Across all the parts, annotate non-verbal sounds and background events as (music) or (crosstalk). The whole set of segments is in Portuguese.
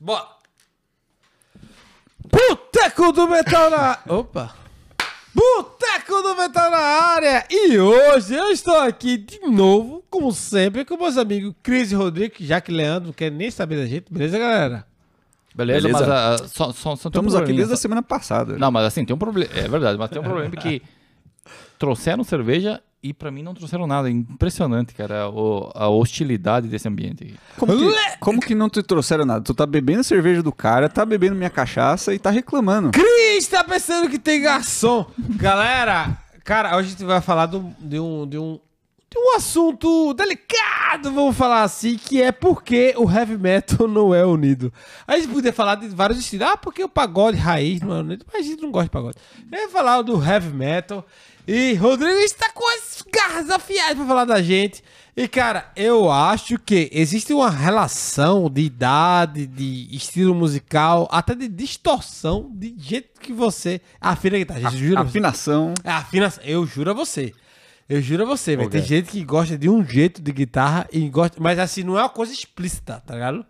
Bora! Boteco do Metal na... (laughs) Opa! Boteco do Metal na área! E hoje eu estou aqui de novo, como sempre, com meus amigos Cris e Rodrigo, já que Leandro não quer nem saber da gente, beleza, galera? Beleza, Beleza. mas ah, só, só, só tem um Estamos aqui probleminha, desde a só- semana passada. Não, mas assim, tem um problema. É verdade, mas tem um problema que (laughs) trouxeram cerveja e pra mim não trouxeram nada. É Impressionante, cara, o- a hostilidade desse ambiente. Como que, como que não te trouxeram nada? Tu tá bebendo a cerveja do cara, tá bebendo minha cachaça e tá reclamando. Cris tá pensando que tem garçom. Galera, cara, hoje a gente vai falar do- de, um, de, um, um assunto delicado, vamos falar assim, que é porque o heavy metal não é unido. A gente podia falar de vários estilos. Ah, porque o pagode raiz não é unido. Mas a gente não gosta de pagode. A gente vai falar do heavy metal. E Rodrigo está com as garras afiadas pra falar da gente. E, cara, eu acho que existe uma relação de idade, de estilo musical, até de distorção, de jeito que você afina a guitarra. Eu juro você. Afinação. Afinação. Eu juro a você. Eu juro a você, velho. Tem gente que gosta de um jeito de guitarra e gosta. Mas assim, não é uma coisa explícita, tá ligado?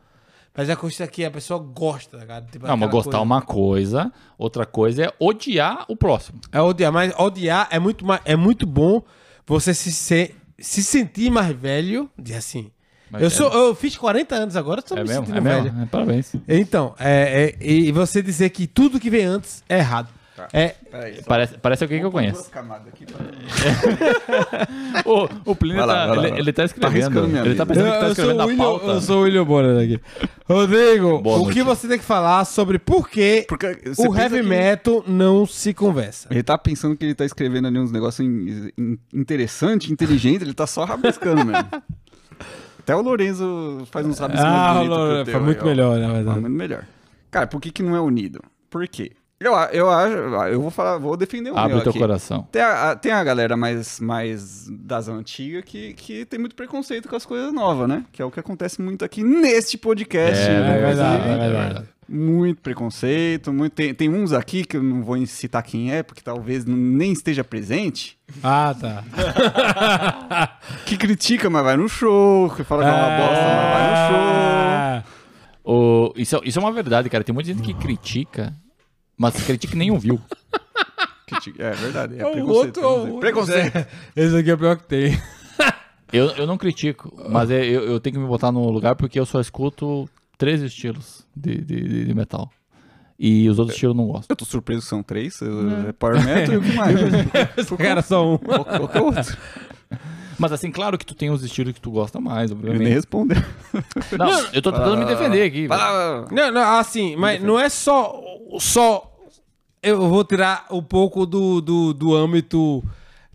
Mas é coisa que a pessoa gosta, tá ligado? Tipo, Não, mas gostar é coisa- uma coisa, outra coisa é odiar o próximo. É odiar, mas odiar é muito, mais, é muito bom você se, se, se sentir mais velho. De assim. Eu, sou, eu fiz 40 anos agora, tô É me mesmo? sentindo É velho. mesmo? É, parabéns. Então, é, é- e você dizer que tudo que vem antes é errado. Tá. É, Peraí, Parece, parece alguém que eu conheço. (laughs) O, o Plínio lá, tá, lá, ele, lá. ele tá Tá escrevendo. arriscando minha ele tá pensando eu, que tá eu escrevendo sou o a William, pauta. eu sou o William Bonner aqui. Rodrigo, Boa o noite. que você tem que falar sobre por que o heavy que- metal não se conversa? Ele tá pensando que ele tá escrevendo ali uns negócios in- in- interessante, inteligente, ele tá só rabiscando mesmo. (laughs) Até o Lorenzo faz uns rabiscos Ah, mais bonitos teu foi muito melhor, na Foi verdade. muito melhor. Cara, por que que não é unido? Por quê? Eu, eu acho, eu vou falar, vou defender o Abre meu teu aqui. coração. Tem a, a- tem a galera mais, mais das antigas que, que tem muito preconceito com as coisas novas, né? Que é o que acontece muito aqui neste podcast. É, né? É verdade, é verdade. Muito preconceito. Muito, tem, tem uns aqui que eu não vou citar quem é, porque talvez nem esteja presente. Ah, tá. (laughs) Que critica, mas vai no show. Que fala que é uma bosta, mas vai no show. Ah, O, isso, é- isso é uma verdade, cara. Tem muita gente que critica, mas critica e nem ouviu. (laughs) Critica- É verdade, é o preconceito. outro- preconceito. Preconceito. Esse aqui é o pior que tem. (laughs) Eu, eu não critico, mas é- eu, eu tenho que me botar no lugar porque eu só escuto três estilos de, de, de- metal. E os outros estilos eu não gosto. Eu tô surpreso, são três. É Power Metal e o que mais? (laughs) Esse cara é só um. Qual, qual que é o outro? Mas assim, claro que tu tem os estilos que tu gosta mais, Ele nem obviamente. respondeu. Não, eu tô tentando me defender aqui. Lá. Não, não, assim, mas não é só. só eu vou tirar um pouco do, do, do âmbito,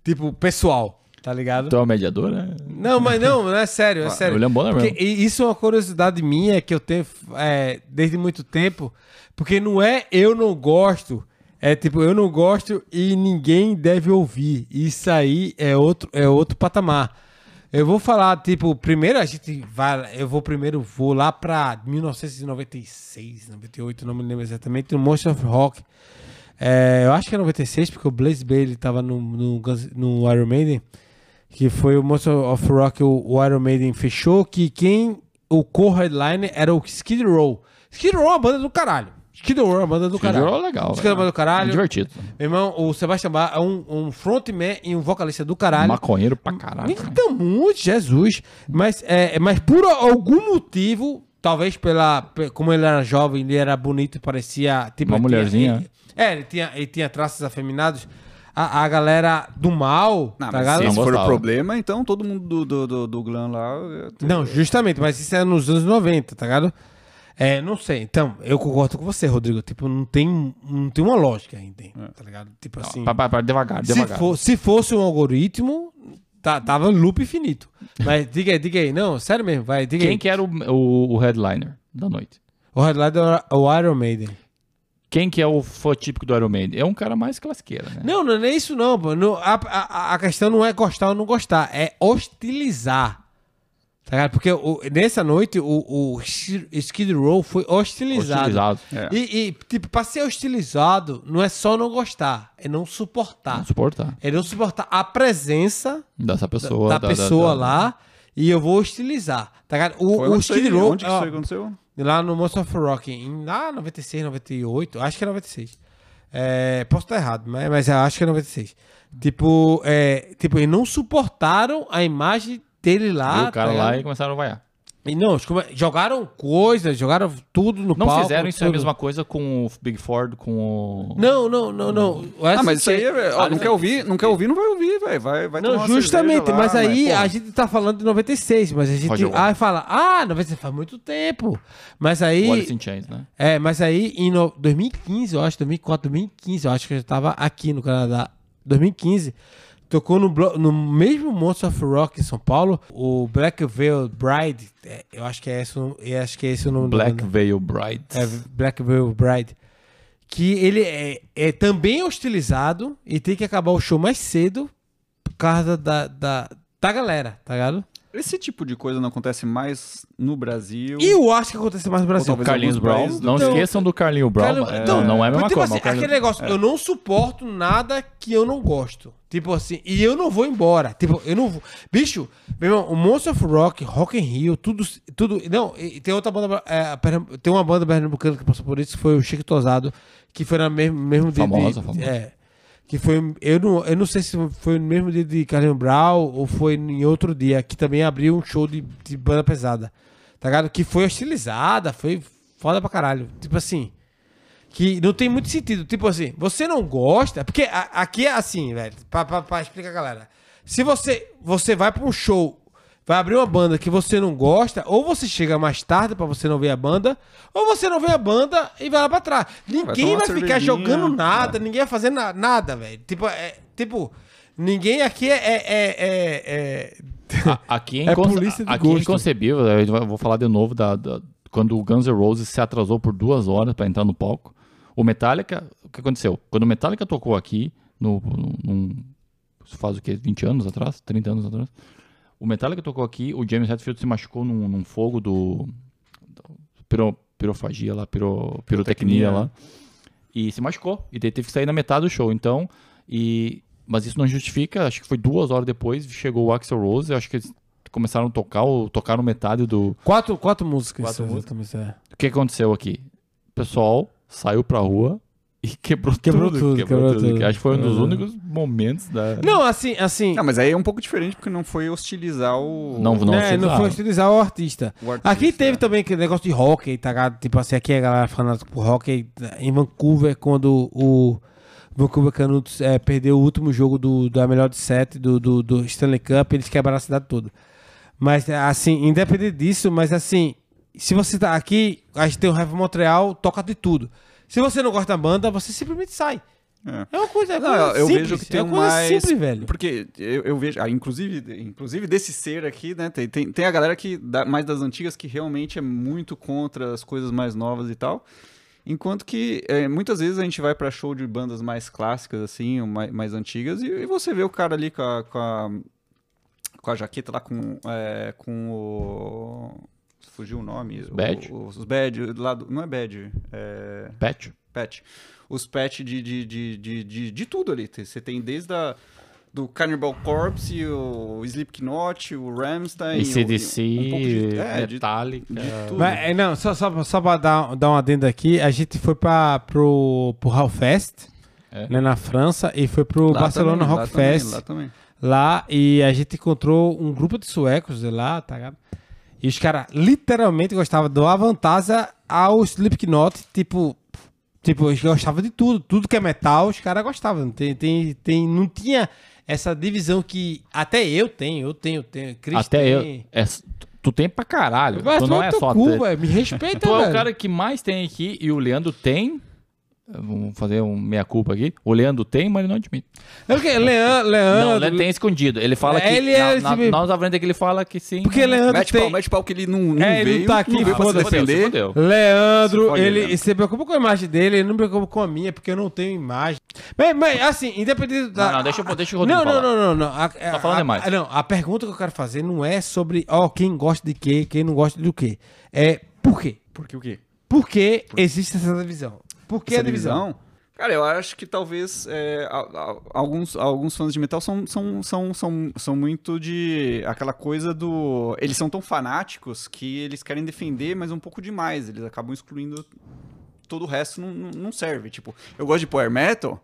tipo, pessoal, tá ligado? Tu é uma mediadora? Não, mas não, não é sério, é sério. William Bonner Porque mesmo. isso é uma curiosidade minha que eu tenho é, desde muito tempo. Porque não é eu não gosto, é tipo, eu não gosto e ninguém deve ouvir. Isso aí é outro, é outro patamar. Eu vou falar, tipo, primeiro a gente vai. Eu vou primeiro, vou lá pra 1996, 98, não me lembro exatamente, no Monster of Rock. É, eu acho que é 96, porque o Blaze Bailey tava no, no, no Iron Maiden que foi o Monster of Rock, o, o Iron Maiden fechou, que quem, o co-headliner era o Skid Row. Skid Row é uma banda do caralho. Skid Row é uma banda do Skid caralho. Row é legal, Skid Row é uma banda do caralho. Divertido. Meu irmão, o Sebastian Bach é um, um frontman e um vocalista do caralho. Maconheiro pra caralho. Então, muito, Jesus. Mas, é, mas por algum motivo, talvez pela. pe- Como ele era jovem, ele era bonito e parecia. Tipo, Uma mulherzinha. É, ele tinha, ele tinha traços afeminados. A, a galera do mal, Não, tá mas ligado? se esse Não for o problema, então todo mundo do, do, do, do glam lá... é- Não, justamente, mas isso é nos anos 90, tá ligado? É, não sei. Então, eu concordo com você, Rodrigo. Tipo, não tem, não tem uma lógica ainda, tá ligado? Tipo assim. Pá, pá, pá, devagar, Se, devagar. for- se fosse um algoritmo, tá, tava loop infinito. Mas diga aí, diga aí. Não, sério mesmo, vai, diga Quem aí. que era o, o, o headliner da noite? O headliner é o Iron Maiden. Quem que é o fã típico do Iron Maiden? É um cara mais classiqueira, né? Não, não é nem isso não, pô. Não, a, a, a questão não é gostar ou não gostar, é hostilizar. Tá ligado? Porque o- nessa noite o, o Skid Row foi hostilizado. Hostilizado. É. E, e, tipo, pra ser hostilizado, não é só não gostar, é não suportar. Não suportar. É não suportar a presença Dessa pessoa. da, pessoa lá e eu vou hostilizar. Tá ligado? O, Foi o onde isso aí? Skid Row. Onde que ó, isso aconteceu? Lá no Monster of Rock, em lá 96, 98, acho que é 96. É, posso estar errado, mas, mas acho que é 96. Tipo, é, tipo, eles não suportaram a imagem dele lá. Viu o cara tá lá ligado? e começaram a vaiar. E não, jogaram coisas, jogaram tudo no Não palco. fizeram isso é a tudo. mesma coisa com o Big Ford, com o... Não, não, não, não. Ah, mas isso aí, é é- ó, não quer ouvir, não quer ouvir, não vai ouvir, velho. Vai, vai tomar Não, uma justamente, lá, mas aí porra. a gente tá falando de 96, mas a gente Roger aí fala, ah, 96 faz muito tempo. Mas aí o Alice in Chains, né? É, mas aí em no- 2015, eu acho, 2004, 2015, eu acho que eu já tava aqui no Canadá. 2015, tocou no, no mesmo Monster of Rock em São Paulo, o Black Veil Bride, é, eu acho que é esse, o- eu acho que é esse o nome da Black banda. Veil Bride. É, Black Veil Bride. Que ele é, é também hostilizado e tem que acabar o show mais cedo por causa da, da, da galera, tá ligado? Esse tipo de coisa não acontece mais no Brasil. E eu acho que acontece mais no Brasil. talvez Carlinhos Brown. Não Então- esqueçam do Carlinho Brown. Cara, é, então, não é a mesma tipo coisa. assim, mas o Carlinhos- aquele negócio, eu não suporto nada que eu não gosto. Tipo assim, e eu não vou embora. Tipo, eu não vou. Bicho, meu irmão, o Monster of Rock, Rock in Rio, tudo. tudo não, e tem outra banda. é, tem uma banda pernambucana que passou por isso, que foi o Chico Tosado, que foi na mesmo, mesmo Famosa, de. famosa. É. Que foi. Eu não, eu não sei se foi no mesmo dia de Carlinhos Brown ou foi em outro dia, que também abriu um show de, de banda pesada. Tá ligado? Que foi hostilizada, foi foda pra caralho. Tipo assim. Que não tem muito sentido. Tipo assim, você não gosta. Porque a- aqui é assim, velho. Pra explicar galera. Se você, você vai pra um show, vai abrir uma banda que você não gosta, ou você chega mais tarde pra você não ver a banda, ou você não vê a banda e vai lá pra trás. Ninguém vai, uma ficar jogando nada, ninguém vai fazer na- nada, velho. Tipo, é, tipo, ninguém aqui é. é, é, é- é- A- Aqui é, (laughs) É de aqui é inconcebível. Eu vou falar de novo da, da- quando o Guns N' Roses se atrasou por duas horas pra entrar no palco. O Metallica, o que aconteceu? Quando o Metallica tocou aqui, no, num- isso faz o quê? 20 anos atrás? 30 anos atrás? O Metallica tocou aqui, o James Hetfield se machucou num, num fogo do, do piro- pirofagia lá, piro, pirotecnia lá. E se machucou. E teve que sair na metade do show. Então, e, mas isso não justifica. Acho que foi duas horas depois, chegou o Axel Rose. Acho que eles começaram a tocar, ou tocaram metade do. Quatro, quatro músicas. Quatro exatamente, é. O que aconteceu aqui? O pessoal saiu pra rua e quebrou, (laughs) Quebrou tudo. tudo, quebrou, quebrou tudo. tudo. Acho que foi um dos Uhum. únicos momentos da. Não, assim, assim. Não, mas aí é um pouco diferente porque não foi hostilizar o. Não, não. né, não hostilizar. foi utilizar o artista. o artista, Aqui teve né? também aquele negócio de hockey, tá ligado? Tipo assim, aqui a galera fanática por hockey em Vancouver, quando o Vancouver Canudos é, perdeu o último jogo do, da melhor de sete do, do, do Stanley Cup, eles quebraram a cidade toda. Mas, assim, independente disso, mas assim, se você tá aqui, a gente tem o Heavy Montreal, toca de tudo. Se você não gosta da banda, você simplesmente sai. É. É uma coisa, é Não, coisa eu simples, vejo que tem é uma coisa mais. simples, velho. Porque eu, eu vejo, ah, inclusive, inclusive desse ser aqui, né? Tem, tem, tem a galera que dá, mais das antigas que realmente é muito contra as coisas mais novas e tal. Enquanto que é, muitas vezes a gente vai pra show de bandas mais clássicas, assim, mais, mais antigas, e, e você vê o cara ali com a, com a, com a jaqueta lá com, é, com o. Fugiu o nome. o- badge? Os, badge, lá do, não é badge, é Pet? patch. Os patch de, de, de, de, de, de tudo ali. Você tem desde a, do Cannibal Corpse, o Slipknot, o Rammstein. E CDC, o- um pouco de, é, de, Metallica. de tudo. Mas, é, não, só, só, só pra dar, dar um adendo aqui, a gente foi pra, pro, pro Hellfest, É. né, na França, e foi pro Lá Barcelona também, lá Rock também, Fest lá também. lá, e a gente encontrou um grupo de suecos lá, tá ligado? E os caras literalmente gostavam do Avantasia ao Slipknot, tipo, tipo, eles gostavam de tudo, tudo que é metal, os caras gostavam, tem, tem, tem, não tinha essa divisão que até eu tenho, eu tenho, tenho, Chris Até eu. tem. é, tu tem pra caralho. Mas tu não é só. cu, me respeita, Tu é velho. o cara que mais tem aqui e o Leandro tem. Vamos fazer um meia-culpa aqui. O Leandro tem, mas ele não admite. É porque Leandro, Leandro, Não, ele tem escondido. Ele fala que. Ele é na, na, na nossa frente que ele fala que sim. porque Leandro Mete tem... pau, mete pau que ele não, não É, ele veio. não tá aqui, veio pra se se defender. fudeu. Leandro, Se fode, ele Leandro. se preocupa com a imagem dele, ele não se preocupa com a minha, porque eu não tenho imagem. Mas, mas, assim, independente da... Não, não, deixa, eu- deixa o Rodrigo Não, não, falar. não, não, não. A, Tá falando a, demais. a- Não, a pergunta que eu quero fazer não é sobre, ó, quem gosta de quê, quem não gosta do quê. É por quê? Porque o quê? Por que existe essa divisão? Por que Essa a divisão? divisão? Cara, eu acho que talvez é, a- a- alguns, alguns fãs de metal são, são, são, são, são muito de aquela coisa do. Eles são tão fanáticos que eles querem defender, mas um pouco demais. Eles acabam excluindo todo o resto, não, não, serve. Tipo, eu gosto de power metal,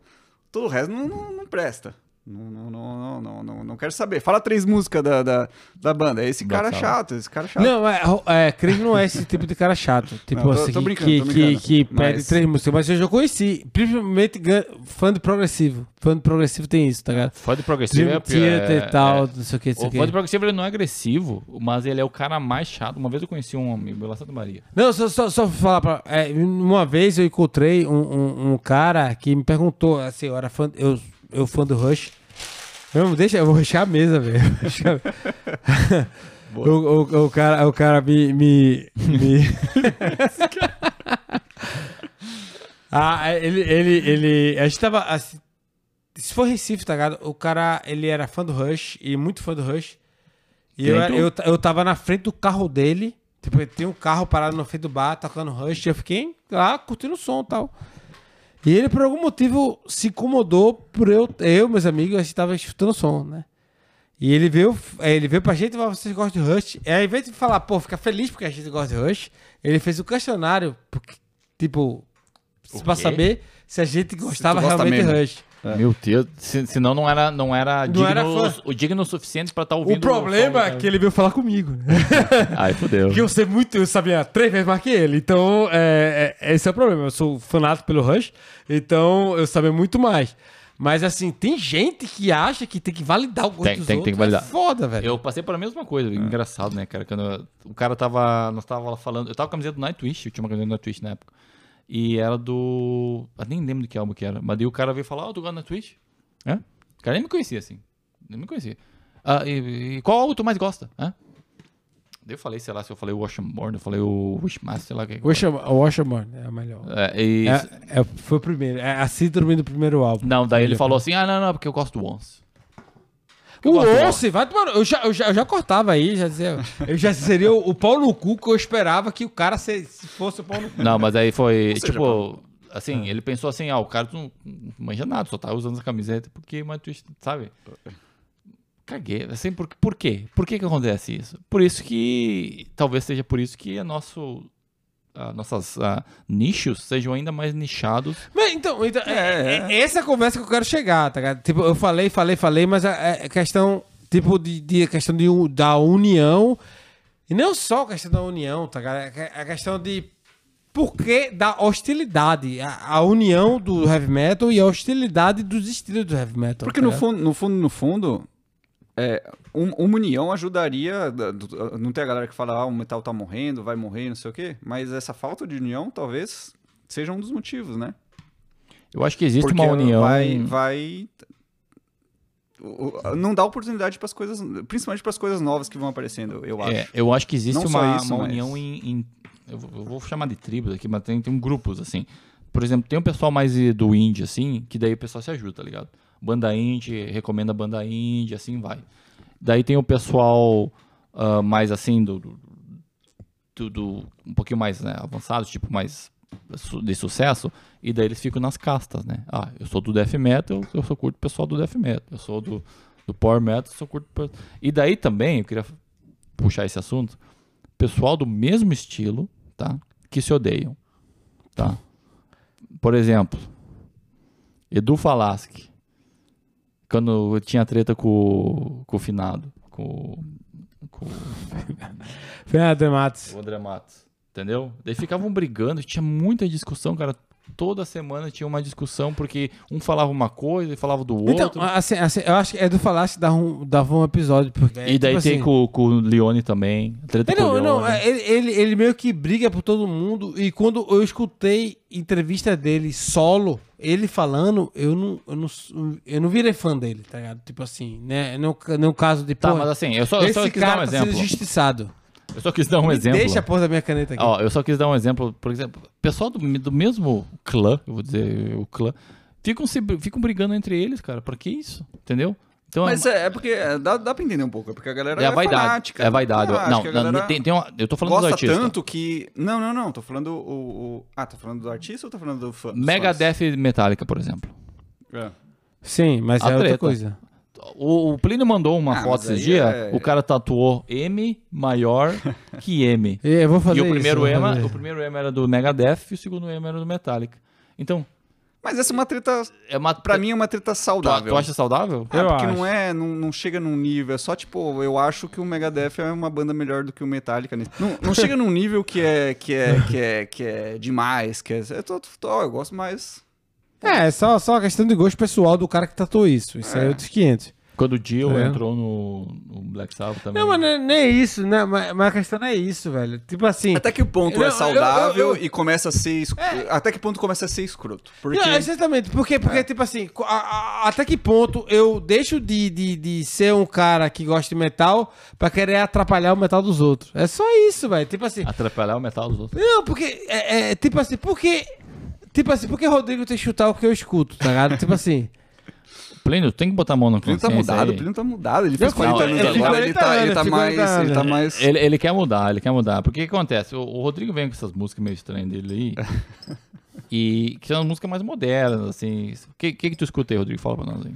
todo o resto não, não, não presta. Não, não, não, não, não, não, não quero saber. Fala três músicas da, da, da banda. Esse Black cara é Sabbath. chato, esse cara é chato. Não, é, é, Craig não é esse tipo de cara chato. (laughs) Tipo Não, tô- assim, tô que- brincando, que, tô que, brincando. que pede Mas- três músicas. Mas eu já conheci. Principalmente fã de progressivo. Fã de progressivo tem isso, tá ligado? Fã de progressivo Dream é, pior- é- e tal, é- não sei o que, não sei O que. fã de progressivo ele não é agressivo, mas ele é o cara mais chato. Uma vez eu conheci um amigo lá Santa Maria. Não, só, só, só falar pra. é, uma vez eu encontrei um, um, um cara que me perguntou, assim, eu era fã, eu, eu fã do Rush. Não, deixa, eu vou rushar a mesa, velho. (laughs) O, o, o cara, o cara me. me, me... (laughs) ah, ele, ele, ele. A gente tava. assim, se for Recife, tá ligado? O cara, ele era fã do Rush e muito fã do Rush. E eu, eu, eu tava na frente do carro dele. Tipo, tinha um carro parado na frente do bar, tocando Rush. E eu fiquei lá curtindo o som e tal. E ele, por algum motivo, se incomodou por eu, eu meus amigos, a gente tava escutando o som, né? E ele veio, é, ele veio pra gente e falou, vocês gostam de Rush? E aí, ao invés de falar, pô, fica feliz porque a gente gosta de Rush, ele fez um questionário, porque, tipo, pra saber se a gente gostava gosta realmente de mesmo. Rush. É. Meu Deus, se, senão não era, não era, Não digno, era fã. o digno o suficiente pra estar ouvindo. O problema som, é que ele veio falar comigo, né? (laughs) Ai, fudeu. Porque eu sei muito, eu sabia três vezes mais que ele. Então, é, é- esse é o problema. Eu sou fanático pelo Rush, então eu sabia muito mais. Mas assim, tem gente que acha que tem que validar o gosto Tem- dos tem- outros. tem que validar. É foda, velho. Eu passei por a mesma coisa, engraçado, né, cara? Quando eu- o cara tava. Nós tava lá falando. Eu tava com a camiseta do Nightwish, eu tinha uma camiseta do Nightwish na época. E era do. Eu nem lembro de que álbum que era. Mas daí o cara veio falar, ó, tu gosta do Nightwish? É? O cara nem me conhecia assim. Nem me conhecia. Ah, e, e qual álbum tu mais gosta? Hã? Daí eu falei, sei lá, se eu falei o Washington, eu falei o Wishmaster, sei lá o que. O Washerman é a melhor. É, e- É, é- foi o primeiro. É a síndrome do primeiro álbum. Não, daí ele falou assim: ah, não, não, porque eu gosto do Once. O Once, vai tomar. Eu já, eu, já, eu já cortava aí, já dizia. Eu já seria o, o pau no cu que eu esperava que o cara se, se fosse o pau no cu. Não, mas aí foi, seja, tipo, assim, ele pensou assim, ah, o cara não manja nada, só tá usando essa camiseta porque mas tu sabe? Caguei, assim, por, por quê? Por que que acontece isso? Por isso que, talvez seja por isso que a nosso, a nossas nichos sejam ainda mais nichados. Mas então, então é, É, é- essa é a conversa que eu quero chegar, tá ligado? Tipo, eu falei, falei, falei, mas é, é questão, tipo, de, de a questão de, da união. E não só a questão da união, tá ligado? É que- a questão de por que da hostilidade. A, a união do heavy metal e a hostilidade dos estilos do heavy metal. Porque tá no fundo, no fundo, no fundo, é, um- uma união ajudaria. Não tem a galera que fala, ah, o metal tá morrendo, vai morrer, não sei o quê. Mas essa falta de união talvez seja um dos motivos, né? Eu acho que existe Porque uma união. Vai, vai. Não dá oportunidade para as coisas, principalmente para as coisas novas que vão aparecendo, eu acho. É, eu acho que existe Não uma, isso, uma mas- união em, em- eu, vou, chamar de tribos aqui, mas tem, tem grupos, assim. Por exemplo, tem um pessoal mais do indie, assim, que daí o pessoal se ajuda, tá ligado? Banda indie, recomenda banda indie, assim vai. Daí tem o pessoal ah, mais assim, do, do, do- um pouquinho mais né, avançado, tipo mais de sucesso, e daí eles ficam nas castas, né? Ah, eu sou do death metal, eu sou curto o pessoal do death metal. Eu sou do, do power metal, eu sou curto... E daí também, eu queria puxar esse assunto, pessoal do mesmo estilo, tá? Que se odeiam, tá? Por exemplo, Edu Falaschi, quando eu tinha treta com, com o finado, com, com Fernando Matos. o André Matos, entendeu? Daí ficavam brigando, tinha muita discussão, cara. Toda semana tinha uma discussão, porque um falava uma coisa e falava do outro. Então, assim, assim, eu acho que é do Falasse dava um, dava um episódio. Porque, e daí tipo tem assim, com, com o Leone também. Treta É, não, Leone. não, é, ele, ele, ele meio que briga por todo mundo. E quando eu escutei entrevista dele solo, ele falando, eu não, eu não, eu não virei fã dele, tá ligado? Tipo assim, né? Não, não caso de Tá, mas assim, eu só, eu só quis dar um tá exemplo. injustiçado. Eu só quis dar um Me exemplo. Deixa a porra da minha caneta aqui. Ó, eu só quis dar um exemplo, por exemplo, pessoal do, do mesmo clã, eu vou dizer o clã, ficam, se, ficam brigando entre eles, cara. Pra que isso? Entendeu? Então, Mas é, é porque é, dá, dá pra entender um pouco, é porque a galera é é, a vaidade. fanática. É a vaidade. Não, não, galera tem, tem uma, eu tô falando dos gosta artistas. tanto que... Não, não, não, tô falando o, o- Ah, tô falando do artista ou tô falando do fã? dos Megadeth e Metallica, por exemplo. É. Sim, mas A é outra treta. coisa. O, o Plínio mandou uma Ah, foto esses dias, é- o cara tatuou M maior que M. E (laughs) Eu vou fazer e o isso, primeiro, vou M, fazer. o primeiro M era do Megadeth e o segundo M era do Metallica. Então, Mas essa é uma treta... é uma, Pra mim é uma treta saudável. tu acha saudável? Ah, Eu porque acho. não é, não, não chega num nível, é só tipo, eu acho que o Megadeth é uma banda melhor do que o Metallica. Não, não chega num nível que é, que é, que é, que é demais, que é, eu, tô, tô- eu gosto mais. É, é só, só uma questão de gosto pessoal do cara que tatuou isso. Isso aí é outros 500. Quando o Dio É. entrou no, no Black Sabbath também. Não, mas não é- nem é isso, né? Mas, mas a questão não é isso, velho. Tipo assim. Até que ponto Não, é eu- saudável eu- eu- e começa a ser. es- Até que ponto começa a ser escroto? Porque. Não, exatamente, porque, porque tipo assim, a- a- até que ponto eu deixo de, de, de ser um cara que gosta de metal pra querer atrapalhar o metal dos outros? É só isso, velho. Tipo assim. Atrapalhar o metal dos outros. Não, porque. É, é, tipo assim, porque. Tipo assim, porque Rodrigo tem que chutar o que eu escuto, tá ligado? tipo assim. Plínio, tem que botar a mão na O Plínio tá mudado, aí. o Plínio tá mudado. Ele fez Não, 40 ele anos tem agora, ele 40 tá, ele tá mais. 40 Ele tá mais. Ele, ele quer mudar, ele quer mudar. Porque o que acontece? O, o Rodrigo vem com essas músicas meio estranhas dele aí. (laughs) e que são músicas mais modernas, assim. O que, que, que tu escuta aí, Rodrigo? Fala pra nós aí.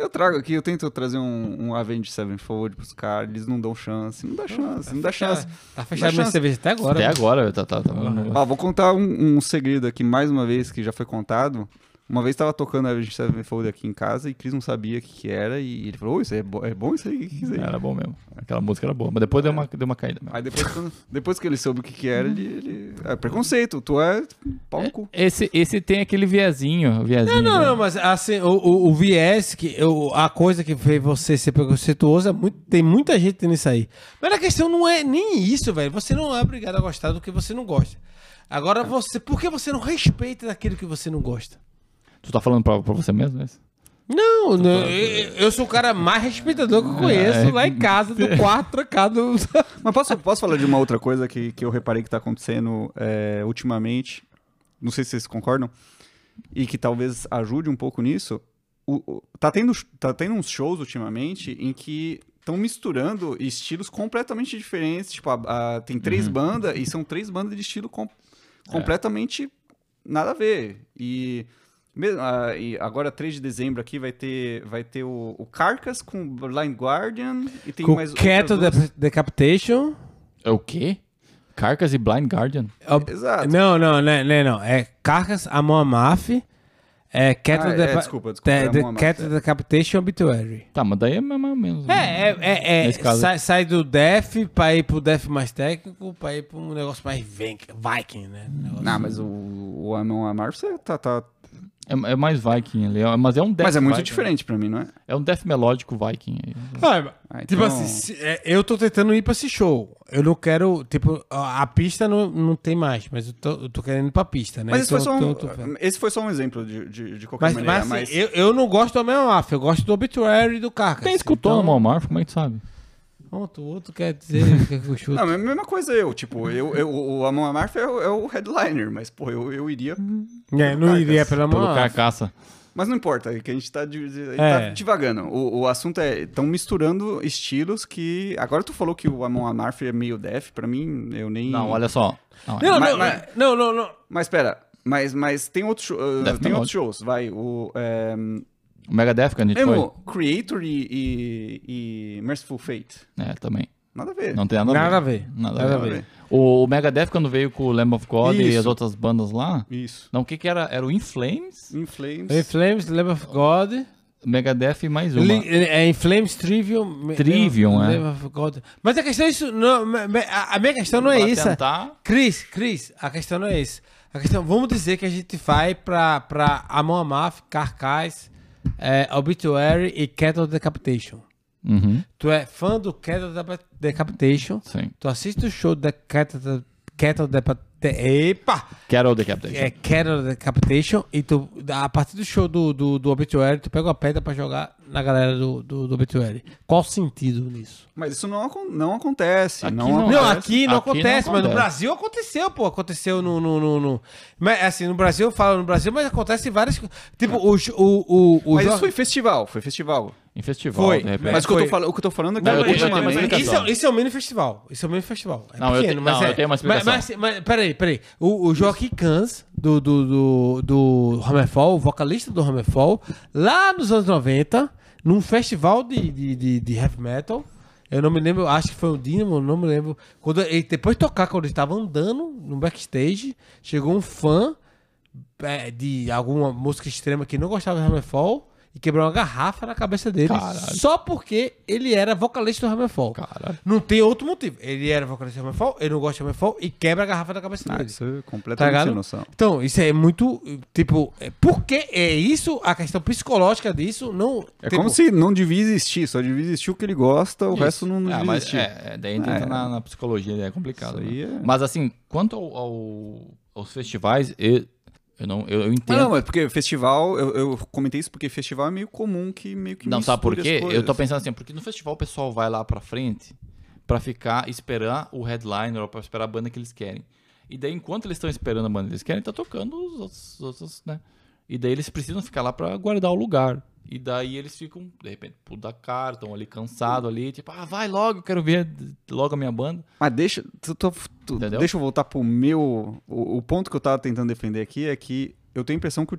Eu trago aqui, eu tento trazer um, um Avenged Sevenfold pros caras, eles não dão chance, não dá chance, não dá chance. Tá fechado minha cerveja até agora. Até mano. agora, tá, tá, tá Ó, vou contar um, um segredo aqui, mais uma vez, que já foi contado. Uma vez tava tocando a Avenged Sevenfold aqui em casa e Cris não sabia o que, que era e ele falou, "Ô, isso é, bo- é bom isso aí? O que, que é isso aí? Era bom mesmo. Aquela música era boa. Mas depois deu uma, deu uma caída mesmo. Aí depois, quando- depois que ele soube o que, que era, ele, ele... É preconceito, tu é pau no cu. Esse, esse tem aquele viezinho. viezinho Não, não, não, mas assim, o, o, o viés, que, o, a coisa que fez você ser preconceituoso, é muito, tem muita gente nisso aí. Mas a questão não é nem isso, velho. Você não é obrigado a gostar do que você não gosta. Agora, você, por que você não respeita daquilo que você não gosta? Tu tá falando pra, pra você mesmo? é isso? Não, não eu, eu sou o cara mais respeitador que eu conheço É. lá em casa, do (laughs) quarto, trancado. Mas posso, posso falar de uma outra coisa que, que eu reparei que tá acontecendo é, ultimamente? Não sei se vocês concordam. E que talvez ajude um pouco nisso. O, o- tá, tendo, tá tendo uns shows ultimamente em que estão misturando estilos completamente diferentes. Tipo, a- a- tem três bandas e são três bandas de estilo com- completamente nada a ver. E agora, 3 de dezembro aqui, vai ter, vai ter o, o Carcass com Blind Guardian e tem Com mais duas- Dep- Decapitation. É o quê? Carcas e Blind Guardian? Ob- Exato. Não, não, não, não, não. É Carcass, Amon Amarth, é Cattle Ah, é, Depa- desculpa, desculpa, de- é de- Cattle é. Decapitation Obituary. Tá, mas daí é mais ou menos. É, é, é, é caso. sai, sai do Def pra ir pro Def mais técnico, pra ir pra um negócio mais Viking, né? Um negócio- Não, mas o, o Amon Amarth você tá, tá... É, é mais Viking ali. é- Mas é um death Mas é muito Viking. diferente pra mim, não é? É um death melódico Viking. aí. Ah, Ah, Tipo então- assim, se- é, eu tô tentando ir pra esse show. Eu não quero, tipo, a, a pista não, não tem mais, mas eu tô, eu tô querendo ir pra pista, né? Mas esse foi, Então, só um, tô- tô- tô- esse foi só um exemplo de, de, de qualquer Mas, maneira. mas, assim, mas eu, eu não gosto do Amarth, eu gosto do Obituary e do Carcass. Quem escutou então, no Walmart, como é que tu sabe? Pronto, o outro quer dizer que eu chuto. Não, mas a mesma coisa eu. Tipo, eu, eu, o Amon Amarth é, o- é o headliner, mas, pô, eu, eu iria... É, não iria pelo Amon Pelo Amarth. carcaça. Mas não importa, é que a gente tá, de- de- É. tá divagando. O, o assunto é, estão misturando estilos que... Agora tu falou que o Amon Amarth é meio def, pra mim, eu nem... Não, olha só. Não, é- Não, Mas- não, mas- não, não, não. Mas pera, mas, mas tem, outros show- uh, Death tem outros shows, vai. O, é, O Megadeth que a gente mesmo Creator e, e, e Merciful Fate. foi. É, também. Nada a ver. Não tem nada, Nada a ver. Nada, Nada a ver. ver. O, Megadeth, quando veio com o Lamb of God e Isso. as outras bandas lá. Isso. Não, o que que era? Era o In Flames, In Flames. In Flames, Lamb of God. Megadeth e mais uma. É In Flames, Trivium. Trivium, é. Lamb of God. Mas a questão é isso. Não, a minha questão não é isso. tentar- Cris, Cris, a questão não é isso. A questão, vamos dizer que a gente vai pra, pra Amon Amarth, Carcass, é, Obituary e Cattle Decapitation. Uhum, Tu é fã do Cattle Decapitation, sim. tu assiste o show da Cattle, Cattle Decapitation. Epa! Carol Decapitation. É Cattle Decapitation e tu, a partir do show do, do, do Obituary, tu pega uma pedra pra jogar na galera do, do, do Obituary. Qual o sentido nisso? Mas isso não, não acontece. Aqui não, não. acontece. Não, aqui não Aqui não acontece, mas no. Brasil aconteceu, pô. Aconteceu no. no, no, no- Mas, assim, no Brasil, eu falo no Brasil, mas acontece em várias. Tipo, o. o, o, o Mas jo- isso foi festival, foi festival. Em festival, Foi, de repente. Mas o que, eu tô falando, o que eu tô falando é que Não, eu explicação. Isso, é- isso é um mini festival. Isso é um mini festival. É Não, eu pequeno, tenho- mas não, é, eu tenho uma mas, explicação. mas, mas peraí, peraí. O, o Joaquim Cans, do, do, do, do Hammerfall, o vocalista do Hammerfall, lá nos anos 90, num festival de, de, de, de heavy metal, eu não me lembro, acho que foi o Dynamo, não me lembro. Quando ele, depois de tocar, quando ele estava andando no backstage, chegou um fã é, de alguma música extrema que não gostava do Hammerfall e quebrou uma garrafa na cabeça dele Caralho. só porque ele era vocalista do Hammerfall. Caralho. Não tem outro motivo. Ele era vocalista do Hammerfall, ele não gosta de Hammerfall e quebra a garrafa na cabeça Ah, dele. isso é Tá completamente ligado? sem noção. Então, isso é muito, tipo, é, por que é isso, a questão psicológica disso, não... É tipo, como se não devia existir, só devia existir o que ele gosta, o Isso. resto não devia Ah, mas existir. é, é, daí entra É. na, na psicologia, é complicado. Né? é- Mas assim, quanto ao, ao- aos festivais, eu, eu não eu, eu entendo. não, mas porque festival, eu, eu comentei isso porque festival é meio comum que meio que Não, sabe por quê? Eu tô pensando assim, porque no festival o pessoal vai lá pra frente pra ficar esperar o headliner ou pra esperar a banda que eles querem. E daí, enquanto eles estão esperando a banda que eles querem, tá tocando os outros, os outros, né? E daí eles precisam ficar lá pra guardar o lugar. E daí eles ficam, de repente, por dar cara, estão ali cansados ali, tipo, ah, vai logo, eu quero ver logo a minha banda. Mas deixa, tu- tu- tu- deixa eu voltar pro meu. O, o ponto que eu tava tentando defender aqui é que eu tenho a impressão que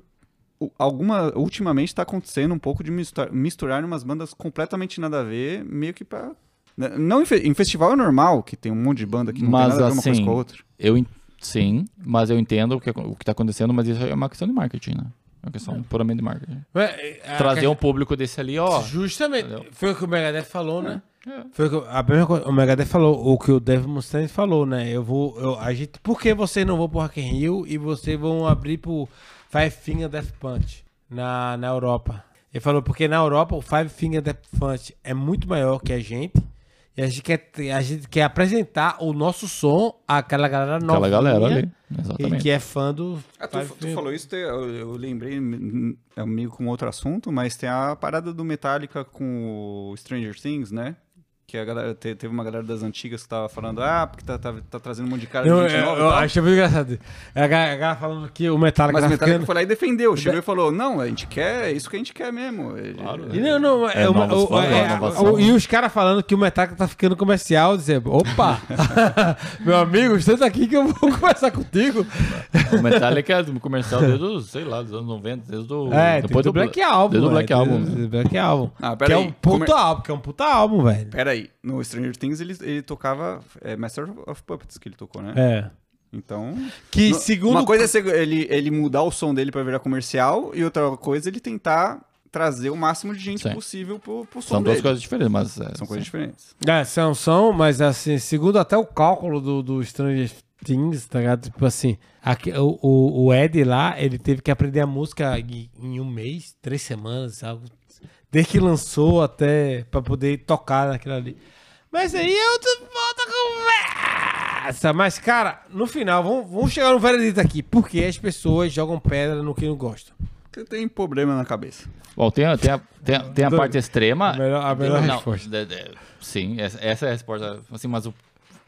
alguma. Ultimamente tá acontecendo um pouco de misturar, misturar umas bandas completamente nada a ver, meio que pra. né, Não em, em festival é normal, que tem um monte de banda que não Mas, tem nada a ver uma coisa assim, com a outra. Eu, sim, mas eu entendo o que, o que tá acontecendo, mas isso é uma questão de marketing, né? É uma questão puramente de marketing. é, a Trazer um público desse ali, ó. Justamente. Entendeu? Foi o que o Megadeth falou, né? É. Foi o que, a mesma coisa, o Megadeth falou, o que o Dave Mustaine falou, né? Eu vou, eu, a gente, por que você não vou pro Rock in Rio e vocês vão abrir pro Five Finger Death Punch na, na Europa? Ele falou, porque na Europa o Five Finger Death Punch é muito maior que a gente e a gente quer, a gente quer apresentar o nosso som àquela galera nova. Aquela galera ali. E Exatamente. que é fã do Ah, tu, tu falou isso, eu, eu lembrei, é meio com outro assunto, mas tem a parada do Metallica com o Stranger Things, né? Que a galera, te- teve uma galera das antigas que tava falando, ah, porque tá, tá, tá trazendo um monte de cara Eu, de eu, gente nova e eu achei muito engraçado. A galera, a galera falando que o Metallica Mas tá o Metallica ficando... foi lá e defendeu, chegou e falou, não, a gente quer, é isso que a gente quer mesmo. Claro, E não, não, é, É, uma- novos o- fãs, é, e os caras falando que o Metallica tá ficando comercial, dizendo, opa, (laughs) meu amigo, senta aqui que eu vou (laughs) conversar contigo. O Metallica é comercial desde os, sei lá, dos anos 90, desde o. É, depois do Black Album. Desde o Black Album. desde o Black Album. Ah, que é peraí, um puta álbum, que é um puta álbum, velho. Peraí, no Stranger Things ele, ele tocava é, Master of Puppets que ele tocou, né? É. Então... Que no- segundo... Uma coisa é ele, ele mudar o som dele pra virar comercial e outra coisa é ele tentar trazer o máximo de gente Sim. possível pro, pro som São duas dele. coisas diferentes, mas. é, São coisas diferentes. É, são, são, mas assim, segundo até o cálculo do, do Stranger Things, tá ligado? Tipo assim, aqui, o, o, o Ed lá, ele teve que aprender a música em, em um mês, três semanas, algo. Desde que lançou até pra poder tocar naquilo ali. Mas aí outra, outra conversa. Mas, cara, no final, vamos, vamos chegar no veredito aqui. Por que as pessoas jogam pedra no que não gostam? Você tem problema na cabeça. Bom, tem, a- tem, a, tem, a, tem a parte extrema. A melhor- a melhor Não, resposta. de- de- sim, essa, essa é a resposta. Assim, mas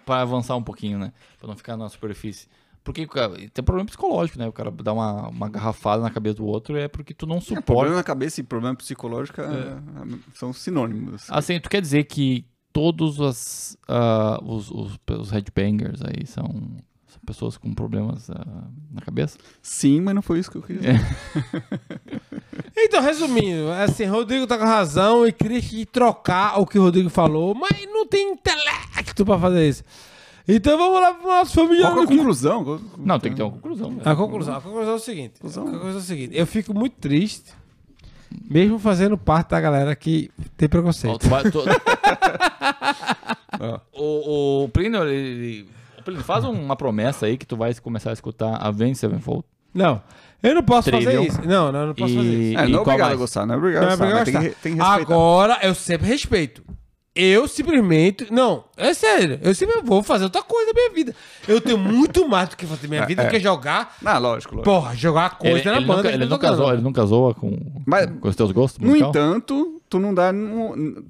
para avançar um pouquinho, né? Pra não ficar na superfície. Porque cara, tem problema psicológico, né? O cara dá uma, uma garrafada na cabeça do outro é porque tu não É, suporta. problema na cabeça e problema psicológico é- são sinônimos. Assim, tu quer dizer que todos as, ah, os, os, os headbangers aí são, são pessoas com problemas ah, na cabeça? Sim, mas não foi isso que eu quis dizer. Então, resumindo, assim, Rodrigo tá com razão e queria que trocar o que o Rodrigo falou, mas não tem intelecto pra fazer isso. Então vamos lá pro nosso familiar. Qual que é a conclusão? Não, tem que ter uma conclusão. né? A conclusão, a conclusão é o seguinte. Conclusão. A conclusão é o seguinte. Eu fico muito triste, mesmo fazendo parte da galera que tem Ó, preconceito. tu vai- tu- (laughs) o, o Plínio, ele, o Plínio, faz uma promessa aí que tu vai começar a escutar a Avenged Sevenfold. Não, eu não posso fazer Trivial. isso. Não, não, eu não posso E- fazer isso. É, não é qual obrigado a gostar, não é obrigado Não a é gostar, mas tem que, tem que respeitar. Agora, eu sempre respeito. Eu simplesmente. Não, é sério. Eu sempre vou fazer outra coisa na minha vida. Eu tenho muito mais do que fazer na minha É, vida é. do que jogar. Não, lógico, lógico. Porra, jogar coisa Ele, na ele banda. nunca, ele, eu nunca zoa, ele nunca zoa com, Mas- com os teus gostos No musical? entanto, tu não dá.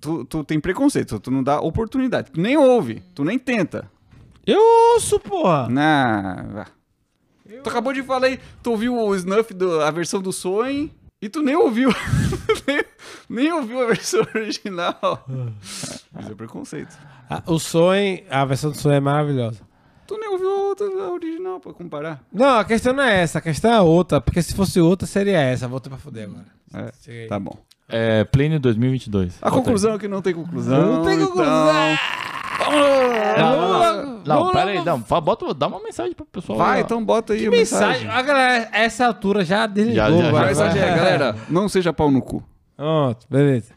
Tu, tu tem preconceito, tu não dá oportunidade. Tu nem ouve, tu nem tenta. Eu ouço, porra. Na. Tu acabou de falar aí, tu ouviu o snuff, do, a versão do Sonho, e tu nem ouviu. (laughs) Nem ouviu a versão (laughs) original. Isso é preconceito. Ah, O sonho, a versão do sonho é maravilhosa. Tu nem ouviu a outra a original pra comparar. Não, a questão não é essa, a questão é outra. Porque se fosse outra, seria essa. Voltei pra foder agora. É, aí. tá bom. É, Plane 2022. A conclusão é que não tem conclusão. Não tem conclusão. Então... Não, não, não. lá, Não, vamos pera aí, não. Fala, Bota, dá uma mensagem pro pessoal. Vai, aí, então bota aí a Mensagem. mensagem. A galera, a essa altura já desligou. Já, já, vai, vai. é, galera, não seja pau no cu. Pronto, beleza.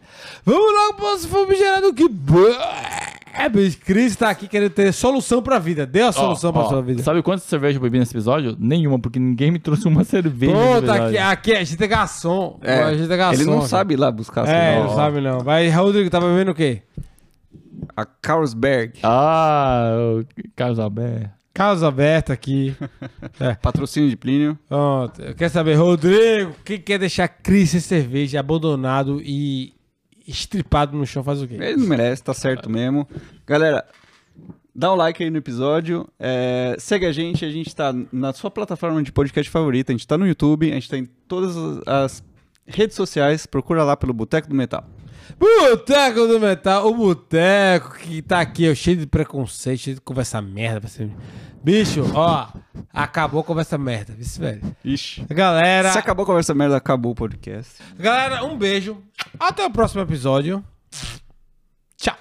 Vamos logo pro nosso famigerado que... É, Cris Cris tá aqui querendo ter solução pra vida. Dê a Ó, solução pra ó, sua vida. Sabe quantas cervejas eu bebi nesse episódio? Nenhuma, porque ninguém me trouxe uma (laughs) cerveja. Pronto, verdade. aqui, aqui a gente é garçom. É, a gente é garçom. ele não aqui. sabe ir lá buscar É, as não sabe não. Vai, Rodrigo, tá bebendo o quê? A Carlsberg. Ah, o Carlos Carlos aberto aqui. (laughs) Patrocínio de Plínio. Pronto. Quer saber, Rodrigo, quem quer deixar Cris sem cerveja, abandonado e estripado no chão faz o quê? Ele não merece, tá certo mesmo. Galera, dá um like aí no episódio. é, segue a gente, a gente tá na sua plataforma de podcast favorita. A gente tá no YouTube, a gente tá em todas as- as redes sociais. Procura lá pelo Boteco do Metal. Boteco do Metal, o boteco que tá aqui, ó, cheio de preconceito, cheio de conversa merda. Pra ser... Bicho, ó, acabou a conversa merda. Isso, velho. Ixi. Galera. Se acabou a conversa merda, acabou o podcast. Galera, um beijo. Até o próximo episódio. Tchau.